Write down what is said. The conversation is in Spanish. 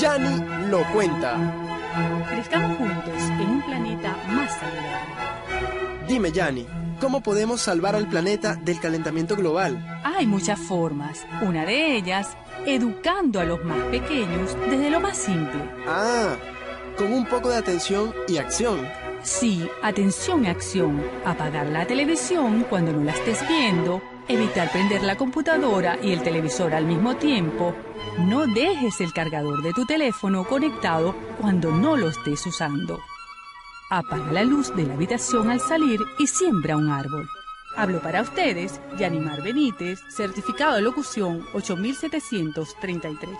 Yani lo cuenta. Crezcamos juntos en un planeta más saludable. Dime, Yani, ¿cómo podemos salvar al planeta del calentamiento global? Hay muchas formas. Una de ellas, educando a los más pequeños desde lo más simple. Ah, con un poco de atención y acción. Sí, atención acción. Apagar la televisión cuando no la estés viendo. Evitar prender la computadora y el televisor al mismo tiempo. No dejes el cargador de tu teléfono conectado cuando no lo estés usando. Apaga la luz de la habitación al salir y siembra un árbol. Hablo para ustedes, Yanimar Benítez, certificado de locución 8733.